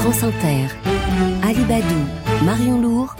France Inter, Alibadou, Marion Lourd,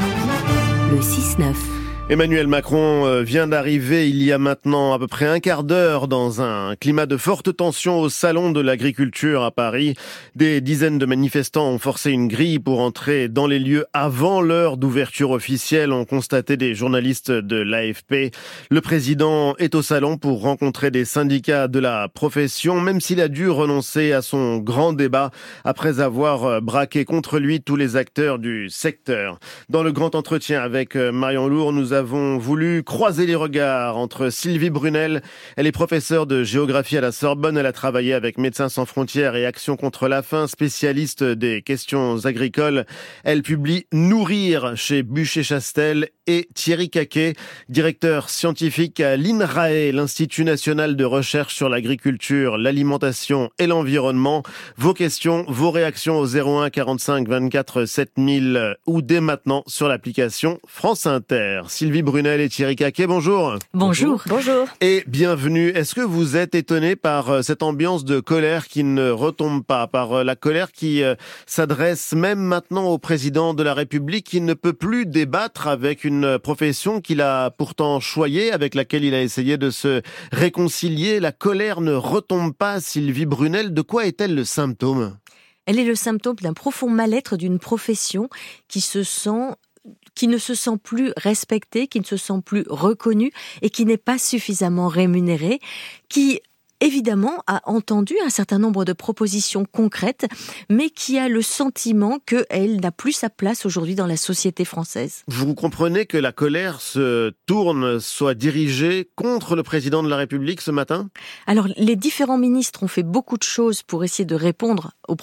le 6-9. Emmanuel Macron euh, vient d'arriver il y a maintenant à peu près un quart d'heure dans un climat de forte tension au salon de l'agriculture à Paris. Des dizaines de manifestants ont forcé une grille pour entrer dans les lieux avant l'heure d'ouverture officielle, ont constaté des journalistes de l'AFP. Le président est au salon pour rencontrer des syndicats de la profession, même s'il a dû renoncer à son grand débat après avoir euh, braqué contre lui tous les acteurs du secteur. Dans le grand entretien avec euh, Marion Lourd, nous avons avons voulu croiser les regards entre Sylvie Brunel, elle est professeure de géographie à la Sorbonne, elle a travaillé avec Médecins sans frontières et Action contre la faim, spécialiste des questions agricoles. Elle publie Nourrir chez Bûcher-Chastel et Thierry Caquet, directeur scientifique à l'INRAE, l'Institut national de recherche sur l'agriculture, l'alimentation et l'environnement. Vos questions, vos réactions au 01 45 24 7000 ou dès maintenant sur l'application France Inter. Sylvie Brunel et Thierry Caquet, bonjour. Bonjour. Bonjour. Et bienvenue. Est-ce que vous êtes étonné par euh, cette ambiance de colère qui ne retombe pas, par euh, la colère qui euh, s'adresse même maintenant au président de la République qui ne peut plus débattre avec une profession qu'il a pourtant choyée, avec laquelle il a essayé de se réconcilier La colère ne retombe pas, Sylvie Brunel. De quoi est-elle le symptôme? Elle est le symptôme d'un profond mal-être d'une profession qui se sent qui ne se sent plus respecté, qui ne se sent plus reconnu et qui n'est pas suffisamment rémunéré, qui évidemment a entendu un certain nombre de propositions concrètes, mais qui a le sentiment qu'elle n'a plus sa place aujourd'hui dans la société française. Vous comprenez que la colère se tourne, soit dirigée contre le président de la République ce matin? Alors, les différents ministres ont fait beaucoup de choses pour essayer de répondre aux,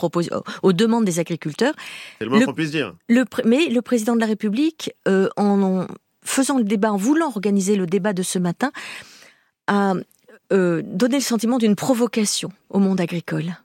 aux demandes des agriculteurs. C'est le moins qu'on puisse dire. Le, mais le président de la République, euh, en faisant le débat, en voulant organiser le débat de ce matin, a euh, donner le sentiment d'une provocation au monde agricole.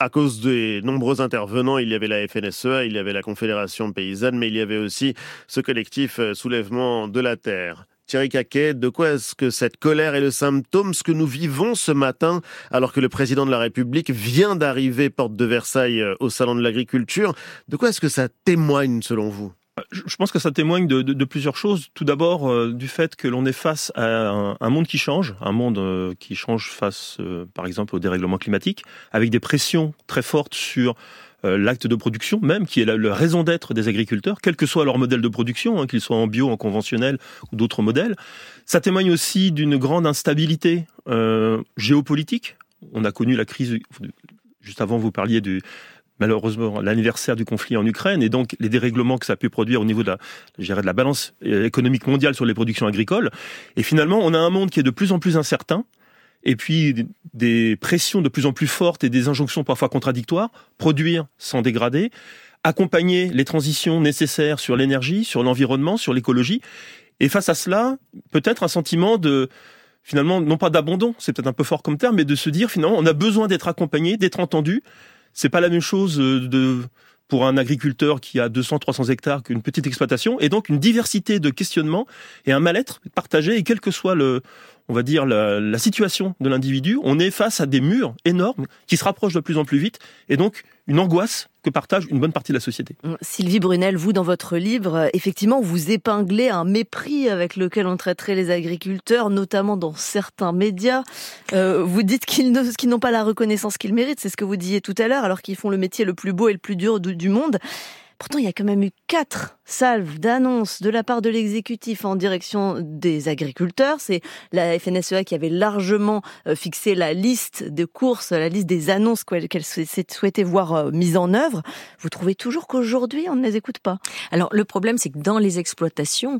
À cause des nombreux intervenants, il y avait la FNSEA, il y avait la Confédération paysanne, mais il y avait aussi ce collectif euh, Soulèvement de la Terre. Thierry Caquet, de quoi est-ce que cette colère est le symptôme, ce que nous vivons ce matin, alors que le président de la République vient d'arriver porte de Versailles euh, au Salon de l'Agriculture? De quoi est-ce que ça témoigne selon vous? Je pense que ça témoigne de, plusieurs choses. Tout d'abord, euh, du fait que l'on est face à un, monde qui change, un monde euh, qui change face, euh, par exemple, au dérèglement climatique, avec des pressions très fortes sur l'acte de production, même qui est la, raison d'être des agriculteurs, quel que soit leur modèle de production, hein, qu'ils soient en bio, en conventionnel ou d'autres modèles. Ça témoigne aussi d'une grande instabilité géopolitique. On a connu la crise juste avant, vous parliez du, malheureusement l'anniversaire du conflit en Ukraine et donc les dérèglements que ça a pu produire au niveau de la, de la balance euh, économique mondiale sur les productions agricoles. Et finalement, on a un monde qui est de plus en plus incertain et puis des pressions de plus en plus fortes et des injonctions parfois contradictoires, produire sans dégrader, accompagner les transitions nécessaires sur l'énergie, sur l'environnement, sur l'écologie. Et face à cela, peut-être un sentiment de finalement non pas d'abandon, c'est peut-être un peu fort comme terme, mais de se dire finalement on a besoin d'être accompagné, d'être entendu, c'est pas la même chose euh, pour un agriculteur qui a 200, 300 hectares qu'une petite exploitation, et donc une diversité de questionnements et un mal-être partagé, et quel que soit le, on va dire, la, la situation de l'individu, on est face à des murs énormes qui se rapprochent de plus en plus vite, et donc une angoisse que partage une bonne partie de la société. Sylvie Brunel, vous, dans votre livre, euh, effectivement, vous épinglez un mépris avec lequel on traiterait les agriculteurs, notamment dans certains médias. Euh, vous dites qu'ils n'ont pas la reconnaissance qu'ils méritent, c'est ce que vous disiez tout à l'heure, alors qu'ils font le métier le plus beau et le plus dur du monde. Pourtant, il y a quand même eu quatre salves d'annonces de la part de l'exécutif en direction des agriculteurs. C'est la FNSEA qui avait largement euh, fixé la liste de courses, la liste des annonces qu'elle souhaitait voir euh, mises en œuvre. Vous trouvez toujours qu'aujourd'hui, on ne les écoute pas? Alors, le problème, c'est que dans les exploitations,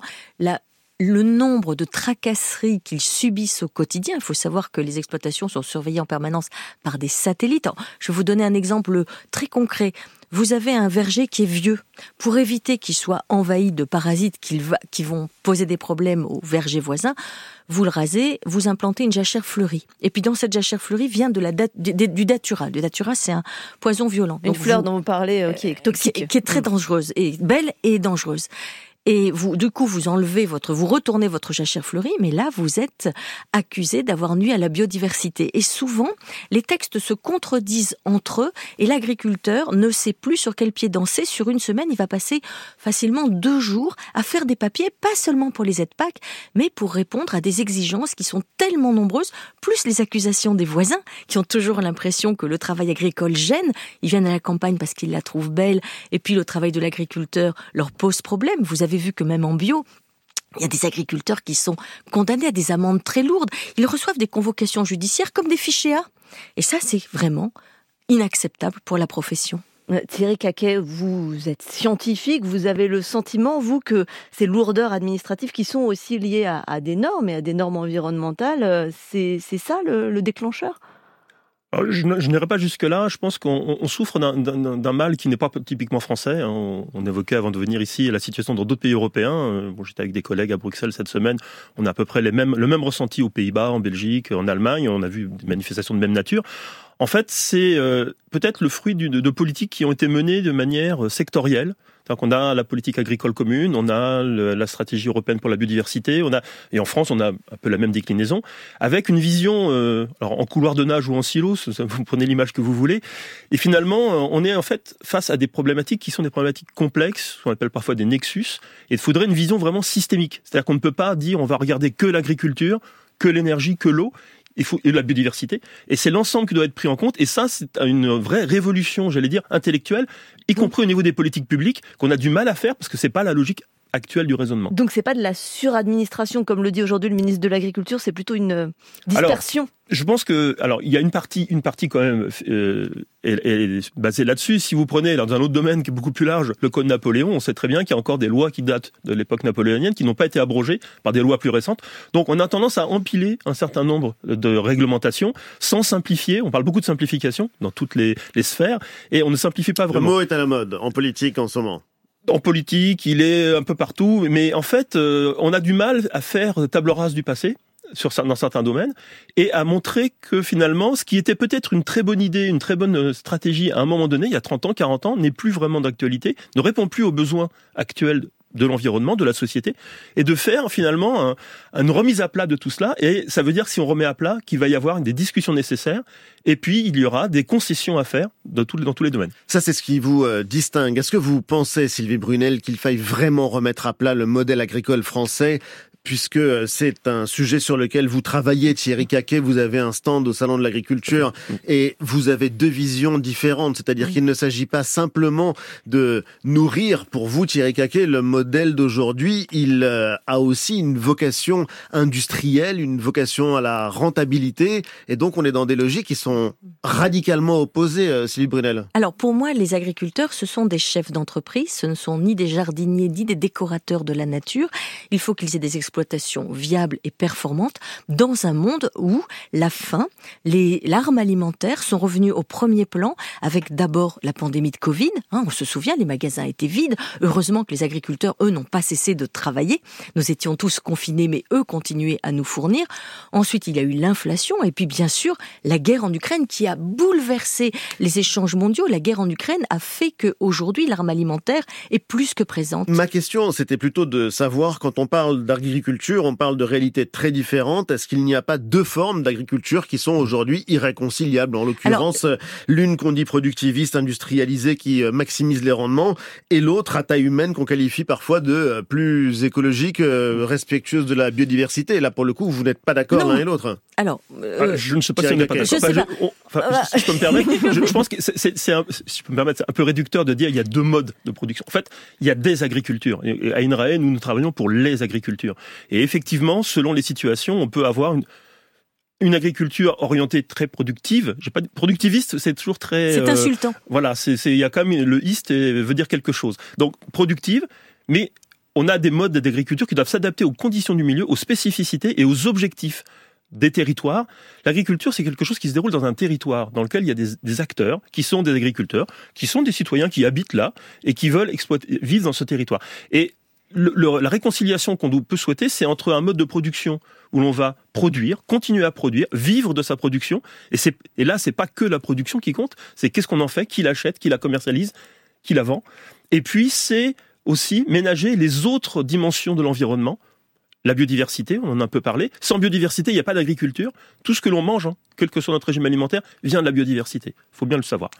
le nombre de tracasseries qu'ils subissent au quotidien. Il faut savoir que les exploitations sont surveillées en permanence par des satellites. je vais vous donner un exemple très concret. Vous avez un verger qui est vieux. Pour éviter qu'il soit envahi de parasites qui, qui vont poser des problèmes aux vergers voisins, vous le rasez, vous implantez une jachère fleurie. Et puis dans cette jachère fleurie vient de la du, datura. Le datura, c'est un poison violent. Une fleur dont vous parlez euh, qui est toxique. qui est très dangereuse, et belle et dangereuse. Et vous, du coup, vous enlevez votre, vous retournez votre jachère fleurie, mais là, vous êtes accusé d'avoir nuit à la biodiversité. Et souvent, les textes se contredisent entre eux et l'agriculteur ne sait plus sur quel pied danser. Sur une semaine, il va passer facilement deux jours à faire des papiers, pas seulement pour les aides PAC, mais pour répondre à des exigences qui sont tellement nombreuses, plus les accusations des voisins qui ont toujours l'impression que le travail agricole gêne. Ils viennent à la campagne parce qu'ils la trouvent belle, et puis le travail de l'agriculteur leur pose problème. Vous avez vu que même en bio, il y a des agriculteurs qui sont condamnés à des amendes très lourdes. Ils reçoivent des convocations judiciaires comme des fichiers A. Et ça, c'est vraiment inacceptable pour la profession. Euh, Thierry Caquet, vous êtes scientifique, vous avez le sentiment, vous, que ces lourdeurs administratives qui sont aussi liées à, des normes et à des normes environnementales, euh, c'est ça le déclencheur? Je, n'irai pas jusque-là. Je pense qu'on souffre d'un mal qui n'est pas typiquement français. Hein. On, évoquait avant de venir ici la situation dans d'autres pays européens. Euh, bon, J'étais avec des collègues à Bruxelles cette semaine. On a à peu près le même ressenti aux Pays-Bas, en Belgique, en Allemagne. On a vu des manifestations de même nature. En fait, c'est euh, peut-être le fruit de, de, politiques qui ont été menées de manière euh, sectorielle. On a la politique agricole commune, on a la stratégie européenne pour la biodiversité, on a et en France on a un peu la même déclinaison avec une vision euh, en couloir de nage ou en silo, vous prenez l'image que vous voulez. Et finalement, on est en fait face à des problématiques qui sont des problématiques complexes, qu'on appelle parfois des nexus. Et il faudrait une vision vraiment systémique. C'est-à-dire qu'on ne peut pas dire on va regarder que l'agriculture, que l'énergie, que l'eau il faut et la biodiversité. Et c'est l'ensemble qui doit être pris en compte. Et ça, c'est une vraie révolution, j'allais dire, intellectuelle, y compris au niveau des politiques publiques, qu'on a du mal à faire parce que c'est pas la logique actuelle du raisonnement. Donc c'est pas de la suradministration comme le dit aujourd'hui le ministre de l'Agriculture, c'est plutôt une euh, dispersion. je pense que alors il y a une partie une partie quand même euh, est, basée là-dessus. Si vous prenez dans un autre domaine qui est beaucoup plus large, le code Napoléon, on sait très bien qu'il y a encore des lois qui datent de l'époque napoléonienne qui n'ont pas été abrogées par des lois plus récentes. Donc on a tendance à empiler un certain nombre de réglementations sans simplifier. On parle beaucoup de simplification dans toutes les, les sphères et on ne simplifie pas vraiment. Le mot est à la mode en politique en ce moment en politique, il est un peu partout, mais en fait, euh, on a du mal à faire table rase du passé dans certains domaines et à montrer que finalement, ce qui était peut-être une très bonne idée, une très bonne euh, stratégie à un moment donné, il y a 30 ans, 40 ans, n'est plus vraiment d'actualité, ne répond plus aux besoins actuels de l'environnement, de la société, et de faire finalement une remise à plat de tout cela. Et ça veut dire, si on remet à plat, qu'il va y avoir des discussions nécessaires, et puis il y aura des concessions à faire dans, tous les domaines. Ça, c'est ce qui vous euh, distingue. Est-ce que vous pensez, Sylvie Brunel, qu'il faille vraiment remettre à plat le modèle agricole français puisque c'est un sujet sur lequel vous travaillez, Thierry Caquet. Vous avez un stand au Salon de l'Agriculture et vous avez deux visions différentes. C'est-à-dire qu'il ne s'agit pas simplement de nourrir pour vous, Thierry Caquet, le modèle d'aujourd'hui. Il euh, a aussi une vocation industrielle, une vocation à la rentabilité. Et donc, on est dans des logiques qui sont radicalement opposées, euh, Sylvie Brunel. Alors, pour moi, les agriculteurs, ce sont des chefs d'entreprise. Ce ne sont ni des jardiniers, ni des décorateurs de la nature. Il faut qu'ils aient des exploitations viable et performante dans un monde où la faim, les larmes alimentaires sont revenues au premier plan avec d'abord la pandémie de Covid. Hein, on se souvient, les magasins étaient vides. Heureusement que les agriculteurs, eux, n'ont pas cessé de travailler. Nous étions tous confinés, mais eux continuaient à nous fournir. Ensuite, il y a eu l'inflation et puis bien sûr la guerre en Ukraine qui a bouleversé les échanges mondiaux. La guerre en Ukraine a fait que aujourd'hui l'arme alimentaire est plus que présente. Ma question, c'était plutôt de savoir quand on parle d'agriculture on parle de réalités très différentes. Est-ce qu'il n'y a pas deux formes d'agriculture qui sont aujourd'hui irréconciliables? En l'occurrence, l'une qu'on dit productiviste, industrialisée, qui euh, maximise les rendements, et l'autre à taille humaine qu'on qualifie parfois de euh, plus écologique, euh, respectueuse de la biodiversité. là, pour le coup, vous n'êtes pas d'accord l'un et l'autre. Alors, ah, je ne sais pas si on n'est pas d'accord. Enfin, si je peux me permettre, je, pense que c'est un, si je peux me permettre, un peu réducteur de dire il y a deux modes de production. En fait, il y a des agricultures. Et à INRAE, nous, nous travaillons pour les agricultures. Et effectivement, selon les situations, on peut avoir une, une agriculture orientée très productive. J'ai pas productiviste, c'est toujours très. C'est euh, insultant. Voilà, c'est il y a quand même le ist veut dire quelque chose. Donc productive, mais on a des modes d'agriculture qui doivent s'adapter aux conditions du milieu, aux spécificités et aux objectifs des territoires. L'agriculture, c'est quelque chose qui se déroule dans un territoire dans lequel il y a des, acteurs qui sont des agriculteurs, qui sont des citoyens qui habitent là et qui veulent exploiter, vivre dans ce territoire. Et la réconciliation qu'on peut souhaiter, c'est entre un mode de production où l'on va produire, continuer à produire, vivre de sa production. Et, et là, c'est pas que la production qui compte, c'est qu'est-ce qu'on en fait, qui l'achète, qui la commercialise, qui la vend. Et puis, c'est aussi ménager les autres dimensions de l'environnement. La biodiversité, on en a un peu parlé. Sans biodiversité, il n'y a pas d'agriculture. Tout ce que l'on mange, hein, quel que soit notre régime alimentaire, vient de la biodiversité. Il faut bien le savoir.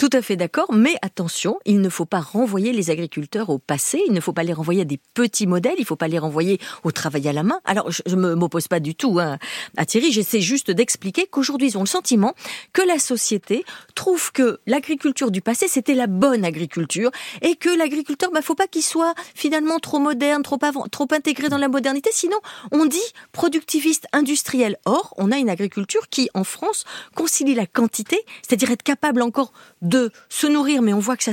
Tout à fait d'accord, mais attention, il ne faut pas renvoyer les agriculteurs au passé, il ne faut pas les renvoyer à des petits modèles, il ne faut pas les renvoyer au travail à la main. Alors, je ne m'oppose pas du tout hein, à Thierry, j'essaie juste d'expliquer qu'aujourd'hui, ils ont le sentiment que la société trouve que l'agriculture du passé, c'était la bonne agriculture, et que l'agriculteur, bah, faut pas qu'il soit finalement trop moderne, trop, trop intégré dans la modernité, sinon on dit productiviste industriel. Or, on a une agriculture qui, en France, concilie la quantité, c'est-à-dire être capable encore se nourrir, mais on voit que ça,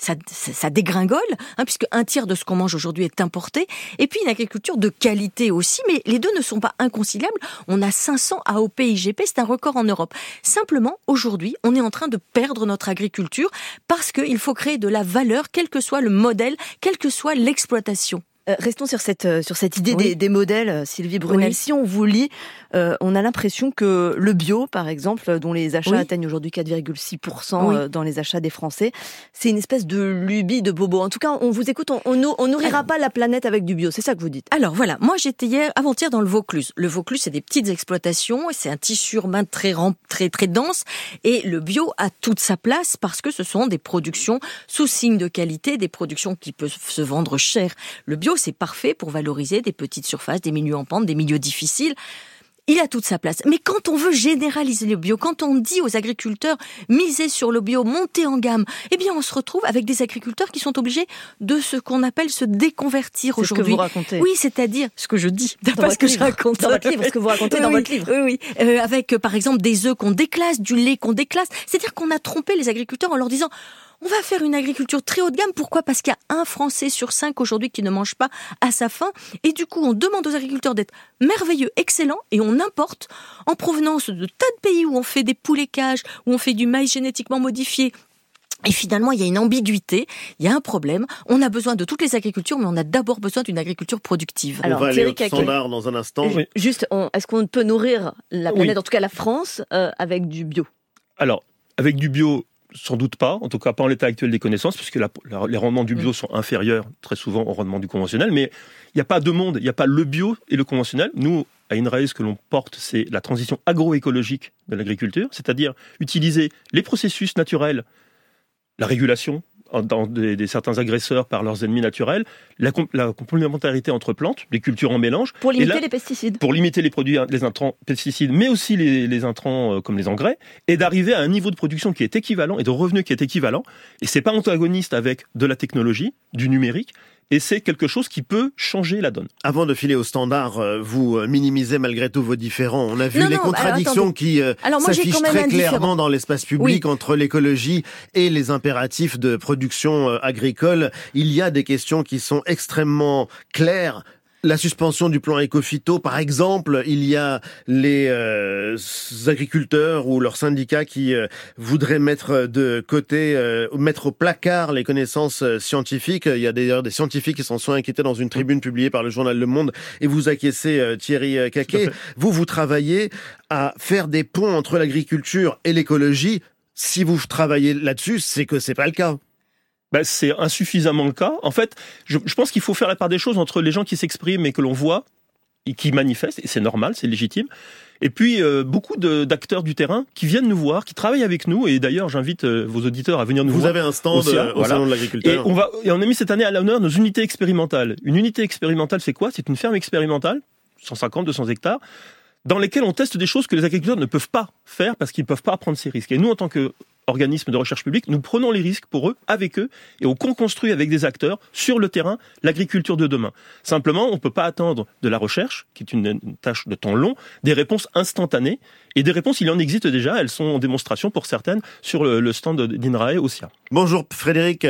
ça, ça, dégringole, hein, puisque un tiers de ce qu'on mange aujourd'hui est importé, et puis une agriculture de qualité aussi, mais les deux ne sont pas inconciliables. On a 500 AOP IGP, c'est un record en Europe. Simplement, aujourd'hui, on est en train de perdre notre agriculture parce qu'il faut créer de la valeur, quel que soit le modèle, quelle que soit l'exploitation. Euh, restons sur cette, euh, sur cette idée des, modèles, euh, Sylvie Brunel. Si on vous lit, on a l'impression que le bio, par exemple, dont les achats atteignent aujourd'hui 4,6% dans les achats des Français, c'est une espèce de lubie de bobo. En tout cas, on vous écoute, on, on, nourrira pas la planète avec du bio. C'est ça que vous dites. Alors voilà, moi j'étais hier, avant-hier dans le Vaucluse. Le Vaucluse, c'est des petites exploitations, c'est un tissu urbain très, très, très dense, et le bio a toute sa place parce que ce sont des productions sous signe de qualité, des productions qui peuvent se vendre cher. Le bio, c'est parfait pour valoriser des petites surfaces, des milieux en pente, des milieux difficiles. Il a toute sa place. Mais quand on veut généraliser le bio, quand on dit aux agriculteurs miser sur le bio, monter en gamme, eh bien on se retrouve avec des agriculteurs qui sont obligés de ce qu'on appelle se déconvertir aujourd'hui. ce que vous racontez. Oui, c'est-à-dire ce que je dis, pas ce que je raconte. Dans votre livre, ce que vous racontez dans votre livre. Oui, oui. Euh, avec par exemple des œufs qu'on déclasse, du lait qu'on déclasse. C'est-à-dire qu'on a trompé les agriculteurs en leur disant on va faire une agriculture très haut de gamme. Pourquoi? Parce qu'il y a un Français sur cinq aujourd'hui qui ne mange pas à sa faim. Et du coup, on demande aux agriculteurs d'être merveilleux, excellents, et on importe en provenance de tas de pays où on fait des poulets cages, où on fait du maïs génétiquement modifié, et finalement, il y a une ambiguïté, il y a un problème. On a besoin de toutes les agricultures, mais on a d'abord besoin d'une agriculture productive. Alors, on va aller au standard dans un instant. Juste, est-ce qu'on peut nourrir la planète, en tout cas la France, euh, avec du bio? Alors, avec du bio, sans doute pas, en tout cas pas en l'état actuel des connaissances, puisque les rendements du bio mm. sont inférieurs très souvent au rendement du conventionnel. Mais il n'y a pas deux mondes, il n'y a pas le bio et le conventionnel. Nous, à INRAE, ce que l'on porte, c'est la transition agroécologique de l'agriculture, c'est-à-dire utiliser les processus naturels, la régulation, dans des, certains agresseurs par leurs ennemis naturels, la, complémentarité entre plantes, les cultures en mélange. Pour limiter les pesticides. Pour limiter les produits, les intrants pesticides, mais aussi les, intrants euh, comme les engrais, et d'arriver à un niveau de production qui est équivalent et de revenus qui est équivalent. Et c'est pas antagoniste avec de la technologie, du numérique, et c'est quelque chose qui peut changer la donne. Avant de filer au standard, euh, vous euh, minimisez malgré tout vos différends. On a vu les contradictions qui euh, s'affichent très clairement dans l'espace public entre l'écologie et les impératifs de production agricole. Il y a des questions qui sont extrêmement claires la suspension du plan Ecofito, par exemple, il y a les euh, agriculteurs ou leurs syndicats qui euh, voudraient mettre de côté, euh, mettre au placard les connaissances scientifiques. Il y a d'ailleurs des scientifiques qui s'en sont inquiétés dans une tribune publiée par le journal Le Monde. Et vous acquiescez, Thierry Caquet. Vous, vous travaillez à faire des ponts entre l'agriculture et l'écologie. Si vous travaillez là-dessus, c'est que c'est pas le cas ben, c'est insuffisamment le cas. En fait, je, je pense qu'il faut faire la part des choses entre les gens qui s'expriment et que l'on voit, et qui manifestent, et c'est normal, c'est légitime, et puis euh, beaucoup d'acteurs du terrain qui viennent nous voir, qui travaillent avec nous. Et d'ailleurs, j'invite euh, vos auditeurs à venir nous Vous voir. Vous avez un stand euh, au salon de l'agriculteur. Et on va et on a mis cette année à l'honneur nos unités expérimentales. Une unité expérimentale, c'est quoi? C'est une ferme expérimentale, 150, 200 hectares, dans lesquelles on teste des choses que les agriculteurs ne peuvent pas faire parce qu'ils ne peuvent pas prendre ces risques. Et nous, en tant que organismes de recherche publique, nous prenons les risques pour eux, avec eux, et on construit avec des acteurs sur le terrain l'agriculture de demain. Simplement, on ne peut pas attendre de la recherche, qui est une, tâche de temps long, des réponses instantanées. Et des réponses, il en existe déjà, elles sont en démonstration pour certaines sur le, stand d'INRAE Cia. Bonjour Frédéric.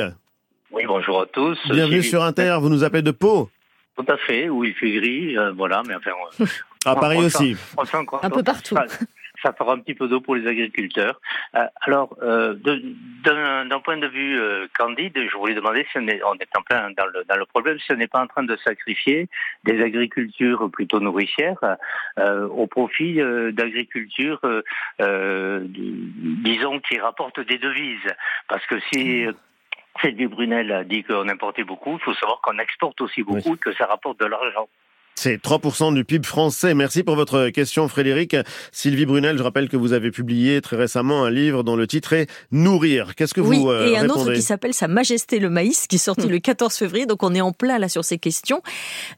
Oui, bonjour à tous. Bienvenue sur Inter, vous nous appelez de Pau. Tout à fait, où il fait gris, euh, voilà, mais enfin... à Paris aussi. un peu partout ça fera un petit peu d'eau pour les agriculteurs. Euh, alors, euh, d'un point de vue euh, candide, je voulais demander si on est, on est en plein dans le, dans le problème, si on n'est pas en train de sacrifier des agricultures plutôt nourricières au profit d'agricultures, disons, qui rapportent des devises. Parce que si Sylvie Brunel a dit qu'on importait beaucoup. Il faut savoir qu'on exporte aussi beaucoup et que ça rapporte de l'argent. C'est 3% du PIB français. Merci pour votre question, Frédéric. Sylvie Brunel, je rappelle que vous avez publié très récemment un livre dont le titre est Nourrir. Qu'est-ce que oui, vous euh, et un autre qui s'appelle Sa Majesté le maïs, qui est sorti le 14 février. Donc on est en plein là sur ces questions.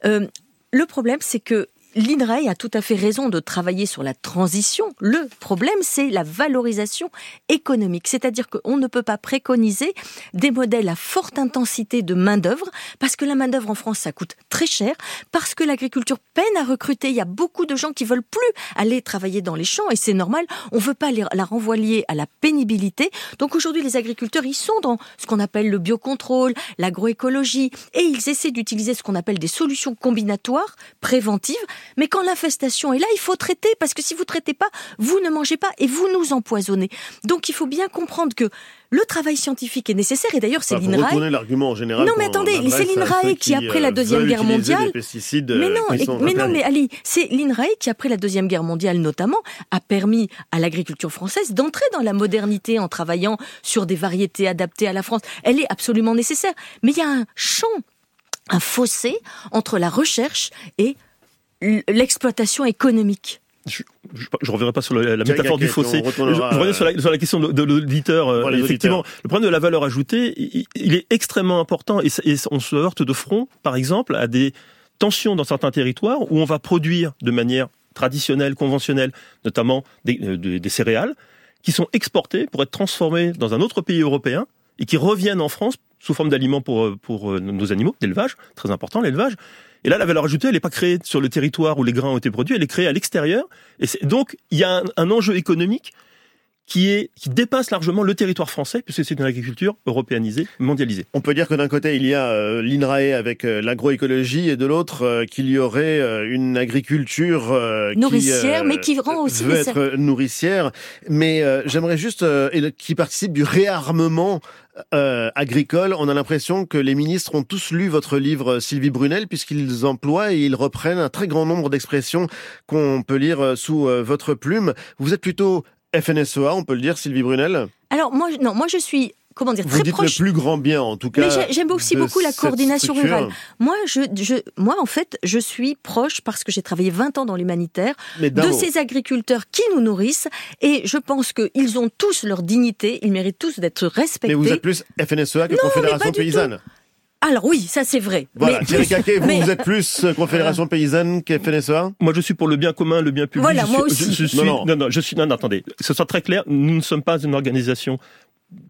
Euh, le problème, c'est que L'INRAE a tout à fait raison de travailler sur la transition. Le problème, c'est la valorisation économique. C'est-à-dire qu'on ne peut pas préconiser des modèles à forte intensité de main-d'œuvre, parce que la main-d'œuvre en France, ça coûte très cher, parce que l'agriculture peine à recruter. Il y a beaucoup de gens qui veulent plus aller travailler dans les champs, et c'est normal. On ne veut pas la renvoyer à la pénibilité. Donc aujourd'hui, les agriculteurs, ils sont dans ce qu'on appelle le biocontrôle, l'agroécologie, et ils essaient d'utiliser ce qu'on appelle des solutions combinatoires, préventives, mais quand l'infestation est là, il faut traiter parce que si vous traitez pas, vous ne mangez pas et vous nous empoisonnez. Donc il faut bien comprendre que le travail scientifique est nécessaire et d'ailleurs c'est Enfin, retournez l'argument en général. Non mais attendez, c'est l'INRAE qui après euh, la deuxième guerre mondiale. des pesticides, Mais euh, non, qui et- sont mais non, mais Ali, c'est l'INRAE qui, après la Deuxième Guerre mondiale notamment, a permis à l'agriculture française d'entrer dans la modernité en travaillant sur des variétés adaptées à la France. Elle est absolument nécessaire. Mais il y a un champ, un fossé entre la recherche et l'exploitation économique. Je, je, je reviendrai pas sur le- la métaphore du fossé. Je, je reviens sur la, sur la question de, de l'auditeur. euh, effectivement, le problème de la valeur ajoutée, il, il est extrêmement important et, on se heurte de front, par exemple, à des tensions dans certains territoires où on va produire de manière traditionnelle, conventionnelle, notamment des, euh, des- des céréales, qui sont exportées pour être transformées dans un autre pays européen et qui reviennent en France sous forme d'aliments pour, euh, pour nos animaux, d'élevage, très important l'élevage. Et là, la valeur ajoutée, elle n'est pas créée sur le territoire où les grains ont été produits, elle est créée à l'extérieur. Et c'est- donc, il y a un, un enjeu économique qui, est, qui dépasse largement le territoire français, puisque c'est une agriculture européanisée, mondialisée. On peut dire que d'un côté, il y a euh, l'INRAE avec euh, l'agroécologie et de l'autre, euh, qu'il y aurait euh, une agriculture euh, qui, Nourricière, mais qui rend aussi veut être nourricière. Mais euh, j'aimerais juste euh, et le- qui participe du réarmement euh, agricole. On a l'impression que les ministres ont tous lu votre livre euh, Sylvie Brunel puisqu'ils emploient et ils reprennent un très grand nombre d'expressions qu'on peut lire euh, sous euh, votre plume. Vous êtes plutôt FNSEA, on peut le dire, Sylvie Brunel? Alors moi, non, moi je suis, comment dire, Vous très dites proche. le plus grand bien, en tout cas. Mais j'ai- j'aime aussi beaucoup la coordination structure. rurale. Moi, je, je, moi, en fait, je suis proche parce que j'ai travaillé 20 ans dans l'humanitaire Mais d'un de mot. ces agriculteurs qui nous nourrissent et je pense qu'ils ont tous leur dignité, ils méritent tous d'être respectés. Mais vous êtes plus FNSEA que Non, mais Confédération Paysanne. Alors oui, ça c'est vrai. Voilà, Mais Thierry Caquet, vous, mais- vous êtes plus euh, Confédération Paysanne que FNSEA Moi, je suis pour le bien commun, le bien public. Voilà, je moi suis, aussi. Je, je suis, Non, non. non, je suis, non, non, attendez, que ce soit très clair, nous ne sommes pas une organisation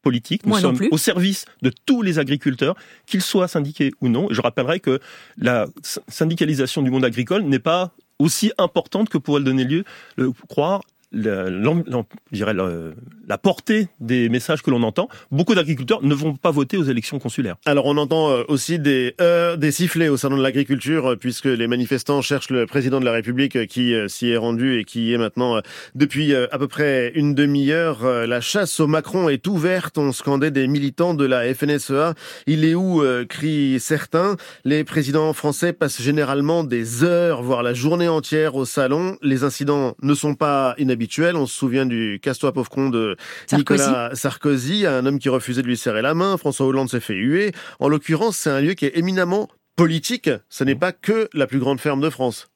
politique, nous Moi sommes au service de tous les agriculteurs, qu'ils soient syndiqués ou non. Je rappellerai que la sy- syndicalisation du monde agricole n'est pas aussi importante que pourrait le donner lieu, le croire la, portée des messages que l'on entend. Beaucoup d'agriculteurs ne vont pas voter aux élections consulaires. Alors on entend euh, aussi des heures, des sifflets au salon de l'agriculture euh, puisque les manifestants cherchent le président de la République euh, qui euh, s'y est rendu et qui est maintenant euh, depuis euh, à peu près une demi-heure. euh, La chasse au Macron est ouverte, on scandait des militants de la FNSEA. Il est où euh, crient certains. Les présidents français passent généralement des heures, voire la journée entière au salon. Les incidents ne sont pas inhabituels. On se souvient du casse-toi pauvre con de Sarkozy. Nicolas Sarkozy, un homme qui refusait de lui serrer la main. François Hollande s'est fait huer. En l'occurrence, c'est un lieu qui est éminemment politique. Ce n'est pas que la plus grande ferme de France.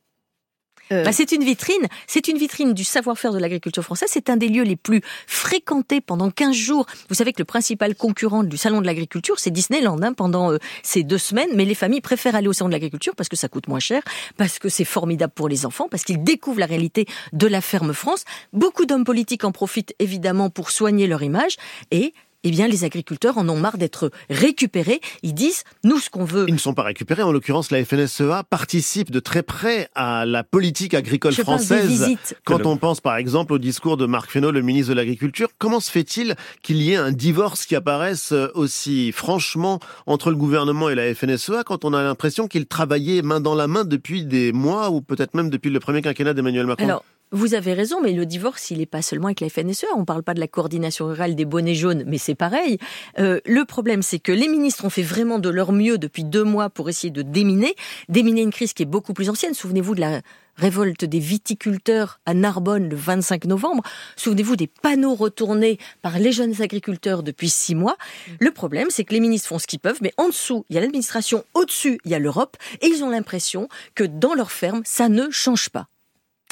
Euh, Bah, c'est une vitrine, c'est une vitrine du savoir-faire de l'agriculture française. C'est un des lieux les plus fréquentés pendant 15 jours. Vous savez que le principal concurrent du salon de l'agriculture, c'est Disneyland hein, pendant euh, ces deux semaines. Mais les familles préfèrent aller au salon de l'agriculture parce que ça coûte moins cher, parce que c'est formidable pour les enfants, parce qu'ils découvrent la réalité de la ferme France. Beaucoup d'hommes politiques en profitent évidemment pour soigner leur image et eh bien, les agriculteurs en ont marre d'être récupérés. Ils disent, nous, ce qu'on veut, Ils ne sont pas récupérés. En l'occurrence, la FNSEA participe de très près à la politique agricole je française. Quand on pense par exemple au discours de Marc Fesneau, le ministre de l'Agriculture, comment se fait-il qu'il y ait un divorce qui apparaisse euh, aussi franchement entre le gouvernement et la FNSEA quand on a l'impression qu'ils travaillaient main dans la main depuis des mois ou peut-être même depuis le premier quinquennat d'Emmanuel Macron? Alors, vous avez raison, mais le divorce, il n'est pas seulement avec la FNSEA. On ne parle pas de la coordination rurale des bonnets jaunes, mais c'est pareil. Euh, le problème, c'est que les ministres ont fait vraiment de leur mieux depuis deux mois pour essayer de déminer, déminer une crise qui est beaucoup plus ancienne. Souvenez-vous de la révolte des viticulteurs à Narbonne le 25 novembre. Souvenez-vous des panneaux retournés par les jeunes agriculteurs depuis six mois. Le problème, c'est que les ministres font ce qu'ils peuvent, mais en dessous, il y a l'administration, au-dessus, il y a l'Europe, et ils ont l'impression que dans leur ferme, ça ne change pas.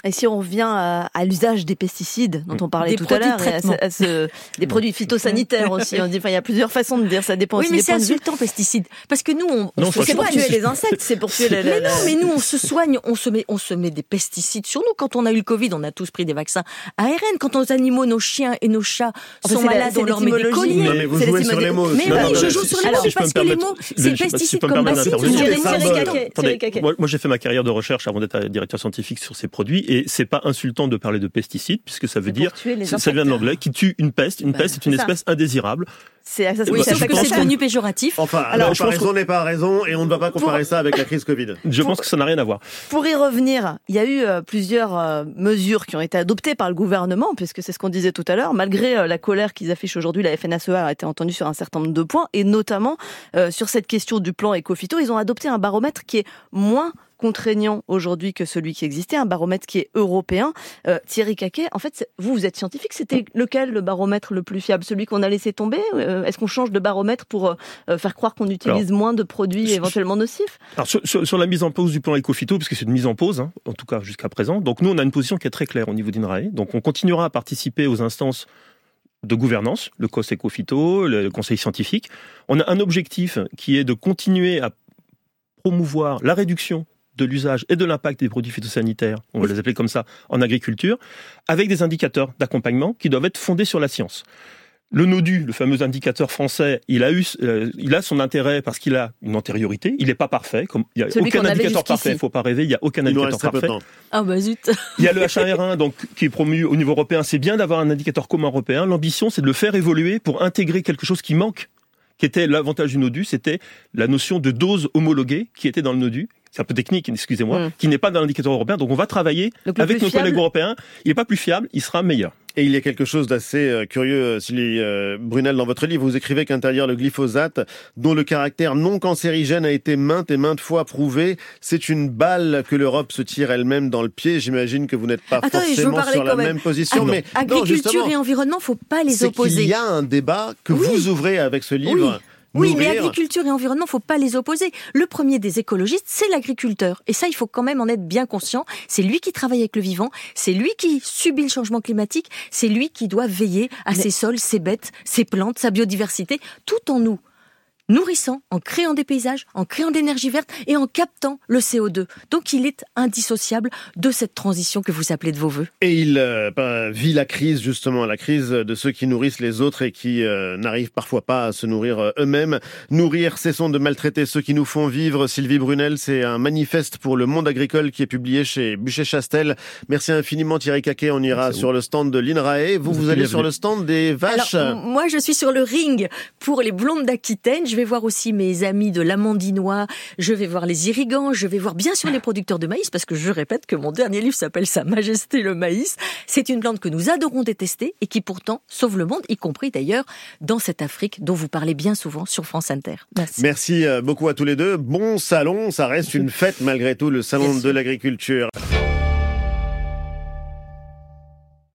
Et si on revient à, l'usage des pesticides dont on parlait tout à l'heure, des produits phytosanitaires aussi, on dit, enfin, il y a plusieurs façons de dire, ça dépend oui, aussi mais c'est insultant pesticides, parce que nous, on, c'est pour tuer les insectes, c'est pour tuer. mais non, mais nous, on se soigne, on se met, on se met des pesticides sur nous. Quand on a eu le Covid, on a tous pris des vaccins ARN. Quand nos animaux, nos chiens et nos chats sont malades, on leur met des colliers. Non, mais vous jouez sur les mots. Mais oui, je joue sur les mots parce que les mots, c'est pesticides comme bacilles. Moi, j'ai fait ma carrière de recherche avant d'être directeur scientifique sur ces produits, et c'est pas insultant de parler de pesticides, puisque ça veut dire, ça vient de l'anglais, qui tue une peste. Une bah, peste est une espèce indésirable. C'est oui, sauf que c'est devenu péjoratif. Enfin, alors, la comparaison n'est pas raison et on ne va pas comparer ça avec la crise Covid. Je pense que ça n'a rien à voir. Pour y revenir, il y a eu euh, plusieurs euh, mesures qui ont été adoptées par le gouvernement, puisque c'est ce qu'on disait tout à l'heure. Malgré euh, la colère qu'ils affichent aujourd'hui, la FNSEA a été entendue sur un certain nombre de points, et notamment sur cette question du plan Ecofito. Ils ont adopté un baromètre qui est moins contraignant aujourd'hui que celui qui existait, un baromètre qui est européen. Euh, Thierry Caquet, en fait, vous, vous êtes scientifique, c'était lequel le baromètre le plus fiable? Celui qu'on a laissé tomber euh, Est-ce qu'on change de baromètre pour euh, faire croire qu'on utilise moins de produits éventuellement nocifs? Alors, sur, la mise en pause du plan Ecofito, puisque c'est une mise en pause, hein, en tout cas jusqu'à présent, donc nous, on a une position qui est très claire au niveau d'INRAE. Donc, on continuera à participer aux instances de gouvernance, le COS Ecofito, le conseil scientifique. On a un objectif qui est de continuer à promouvoir la réduction de l'usage et de l'impact des produits phytosanitaires, on va les appeler comme ça, en agriculture, avec des indicateurs d'accompagnement qui doivent être fondés sur la science. Le NODU, le fameux indicateur français, il a eu, euh, il a son intérêt parce qu'il a une antériorité. Il n'est pas parfait. Comme il n'y a aucun indicateur parfait. Il faut pas rêver. Il n'y a aucun indicateur parfait. Ah bah zut. Il y a le H1R1 donc qui est promu au niveau européen. C'est bien d'avoir un indicateur commun européen. L'ambition, c'est de le faire évoluer pour intégrer quelque chose qui manque qui était l'avantage du NODU, c'était la notion de dose homologuée qui était dans le NODU, c'est un peu technique, excusez-moi, mm. qui n'est pas dans l'indicateur européen. Donc on va travailler avec nos collègues européens. Il n'est pas plus fiable, il sera meilleur. Et il y a quelque chose d'assez euh, curieux, euh, Sylvie euh, Brunel, dans votre livre. Vous écrivez qu'intérieur le glyphosate, dont le caractère non cancérigène a été maintes et maintes fois prouvé, c'est une balle que l'Europe se tire elle-même dans le pied. J'imagine que vous n'êtes pas forcément sur la même, position. mais agriculture et environnement, faut pas les opposer. Il y a un débat que vous ouvrez avec ce livre. Oui, mais agriculture et environnement, faut pas les opposer. Le premier des écologistes, c'est l'agriculteur. Et ça, il faut quand même en être bien conscient. C'est lui qui travaille avec le vivant, c'est lui qui subit le changement climatique, c'est lui qui doit veiller à ses sols, ses bêtes, ses plantes, sa biodiversité, tout en nous nourrissant, en créant des paysages, en créant de l'énergie verte et en captant le CO2. Donc il est indissociable de cette transition que vous appelez de vos voeux. Et il euh, bah, vit la crise justement, la crise de ceux qui nourrissent les autres et qui euh, n'arrivent parfois pas à se nourrir euh, eux-mêmes. Nourrir, cessons de maltraiter ceux qui nous font vivre. Sylvie Brunel, c'est un manifeste pour le monde agricole qui est publié chez Bûcher-Chastel. Merci infiniment Thierry Caquet. On ira sur le stand de l'INRAE. Vous, vous, allez sur le stand des vaches. Alors, moi, je suis sur le ring pour les blondes d'Aquitaine je vais voir aussi mes amis de l'amandinois, je vais voir les irrigants, je vais voir bien sûr les producteurs de maïs, parce que je répète que mon dernier livre s'appelle Sa Majesté le maïs. C'est une plante que nous adorons détester et qui pourtant sauve le monde, y compris d'ailleurs dans cette Afrique dont vous parlez bien souvent sur France Inter. Merci. Merci euh, beaucoup à tous les deux. Bon salon, ça reste une fête malgré tout, le salon de l'agriculture.